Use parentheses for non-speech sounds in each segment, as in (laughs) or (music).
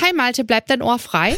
Hi Malte, bleibt dein Ohr frei?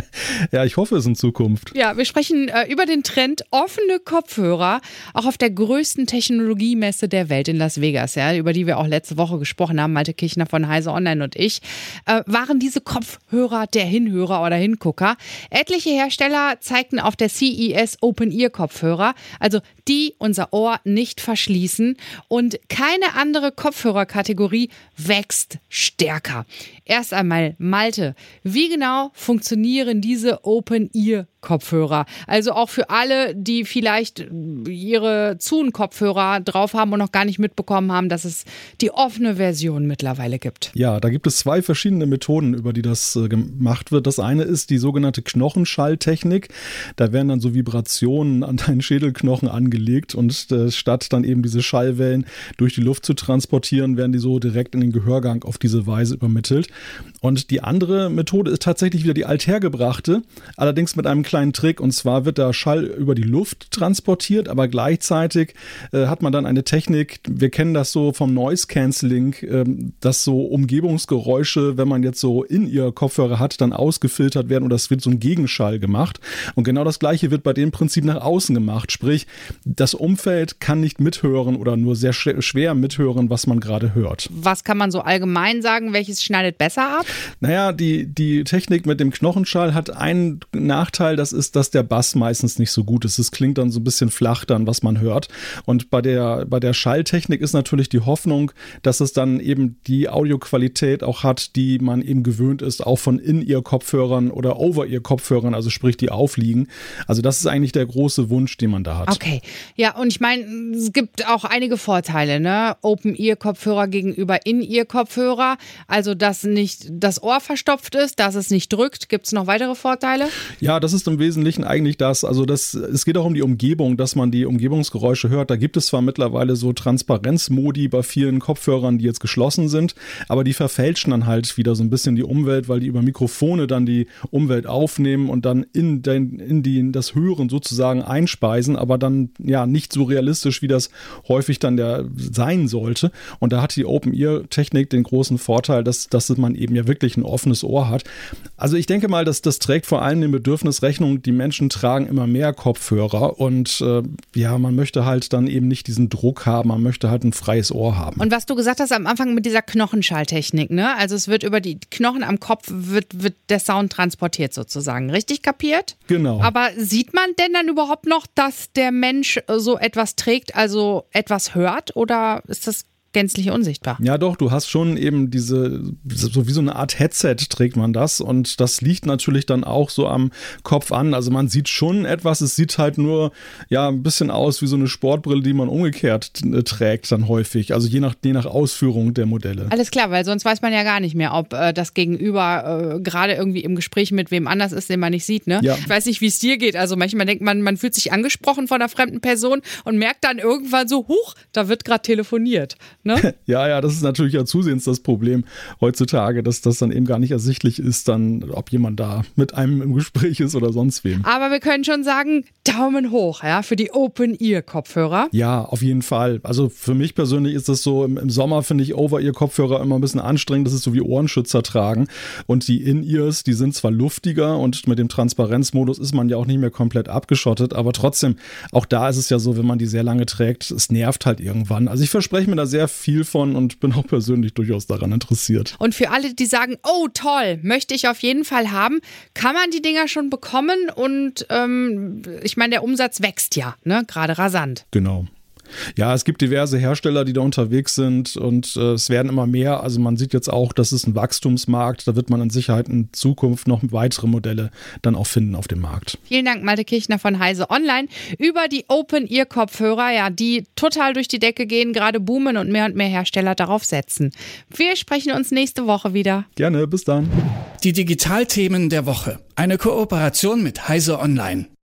(laughs) ja, ich hoffe es in Zukunft. Ja, wir sprechen äh, über den Trend offene Kopfhörer, auch auf der größten Technologiemesse der Welt in Las Vegas, ja, über die wir auch letzte Woche gesprochen haben, Malte Kirchner von Heise Online und ich. Äh, waren diese Kopfhörer der Hinhörer oder Hingucker? Etliche Hersteller zeigten auf der CES Open Ear Kopfhörer, also die unser Ohr nicht verschließen und keine andere Kopfhörerkategorie wächst stärker. Erst einmal Malte, wie genau funktionieren diese Open-Ear Kopfhörer. Also auch für alle, die vielleicht ihre Zoom-Kopfhörer drauf haben und noch gar nicht mitbekommen haben, dass es die offene Version mittlerweile gibt. Ja, da gibt es zwei verschiedene Methoden, über die das äh, gemacht wird. Das eine ist die sogenannte Knochenschalltechnik. Da werden dann so Vibrationen an deinen Schädelknochen angelegt und äh, statt dann eben diese Schallwellen durch die Luft zu transportieren, werden die so direkt in den Gehörgang auf diese Weise übermittelt. Und die andere Methode ist tatsächlich wieder die althergebrachte, allerdings mit einem kleinen Trick. Und zwar wird der Schall über die Luft transportiert, aber gleichzeitig äh, hat man dann eine Technik, wir kennen das so vom Noise Cancelling, äh, dass so Umgebungsgeräusche, wenn man jetzt so in ihr Kopfhörer hat, dann ausgefiltert werden oder es wird so ein Gegenschall gemacht. Und genau das gleiche wird bei dem Prinzip nach außen gemacht. Sprich, das Umfeld kann nicht mithören oder nur sehr schwer mithören, was man gerade hört. Was kann man so allgemein sagen? Welches schneidet besser ab? Naja, die, die Technik mit dem Knochenschall hat einen Nachteil, das ist, dass der Bass meistens nicht so gut ist. Es klingt dann so ein bisschen flach dann, was man hört. Und bei der, bei der Schalltechnik ist natürlich die Hoffnung, dass es dann eben die Audioqualität auch hat, die man eben gewöhnt ist, auch von In-Ear-Kopfhörern oder Over-Ear-Kopfhörern, also sprich die aufliegen. Also das ist eigentlich der große Wunsch, den man da hat. Okay. Ja, und ich meine, es gibt auch einige Vorteile, ne? Open-Ear-Kopfhörer gegenüber In-Ear-Kopfhörer. Also, dass nicht das Ohr verstopft ist, dass es nicht drückt. Gibt es noch weitere Vorteile? Ja, das ist im Wesentlichen eigentlich das. Also, das, es geht auch um die Umgebung, dass man die Umgebungsgeräusche hört. Da gibt es zwar mittlerweile so Transparenzmodi bei vielen Kopfhörern, die jetzt geschlossen sind, aber die verfälschen dann halt wieder so ein bisschen die Umwelt, weil die über Mikrofone dann die Umwelt aufnehmen und dann in, den, in die, das Hören sozusagen einspeisen, aber dann ja nicht so realistisch, wie das häufig dann der sein sollte. Und da hat die Open-Ear-Technik den großen Vorteil, dass, dass man eben ja wirklich ein offenes Ohr hat. Also ich denke mal, dass das trägt vor allem dem Bedürfnis Rechnung, die Menschen tragen immer mehr Kopfhörer und äh, ja, man möchte halt dann eben nicht diesen Druck haben, man möchte halt ein freies Ohr haben. Und was du gesagt hast am Anfang mit dieser Knochenschalltechnik, ne? Also es wird über die Knochen am Kopf wird, wird der Sound transportiert sozusagen, richtig kapiert? Genau. Aber sieht man denn dann überhaupt noch, dass der Mensch so etwas trägt, also etwas hört oder ist das gänzlich unsichtbar. Ja, doch, du hast schon eben diese, so wie so eine Art Headset trägt man das und das liegt natürlich dann auch so am Kopf an. Also man sieht schon etwas, es sieht halt nur ja ein bisschen aus wie so eine Sportbrille, die man umgekehrt äh, trägt dann häufig. Also je nach, je nach Ausführung der Modelle. Alles klar, weil sonst weiß man ja gar nicht mehr, ob äh, das Gegenüber äh, gerade irgendwie im Gespräch mit wem anders ist, den man nicht sieht. Ne? Ja. Ich weiß nicht, wie es dir geht. Also manchmal denkt man, man fühlt sich angesprochen von einer fremden Person und merkt dann irgendwann so, huch, da wird gerade telefoniert. Ne? (laughs) ja, ja, das ist natürlich ja zusehends das Problem heutzutage, dass das dann eben gar nicht ersichtlich ist, dann, ob jemand da mit einem im Gespräch ist oder sonst wem. Aber wir können schon sagen, Daumen hoch, ja, für die Open-Ear-Kopfhörer. Ja, auf jeden Fall. Also für mich persönlich ist das so, im, im Sommer finde ich Over-Ear-Kopfhörer immer ein bisschen anstrengend. Das ist so wie Ohrenschützer tragen. Und die In-Ears, die sind zwar luftiger und mit dem Transparenzmodus ist man ja auch nicht mehr komplett abgeschottet, aber trotzdem, auch da ist es ja so, wenn man die sehr lange trägt, es nervt halt irgendwann. Also ich verspreche mir da sehr viel von und bin auch persönlich durchaus daran interessiert. Und für alle, die sagen, oh toll, möchte ich auf jeden Fall haben, kann man die Dinger schon bekommen und ähm, ich meine, der Umsatz wächst ja, ne? gerade rasant. Genau. Ja, es gibt diverse Hersteller, die da unterwegs sind und äh, es werden immer mehr. Also man sieht jetzt auch, das ist ein Wachstumsmarkt. Da wird man in Sicherheit in Zukunft noch weitere Modelle dann auch finden auf dem Markt. Vielen Dank, Malte Kirchner von Heise Online über die Open-Ear-Kopfhörer, ja, die total durch die Decke gehen, gerade boomen und mehr und mehr Hersteller darauf setzen. Wir sprechen uns nächste Woche wieder. Gerne, bis dann. Die Digitalthemen der Woche. Eine Kooperation mit Heise Online.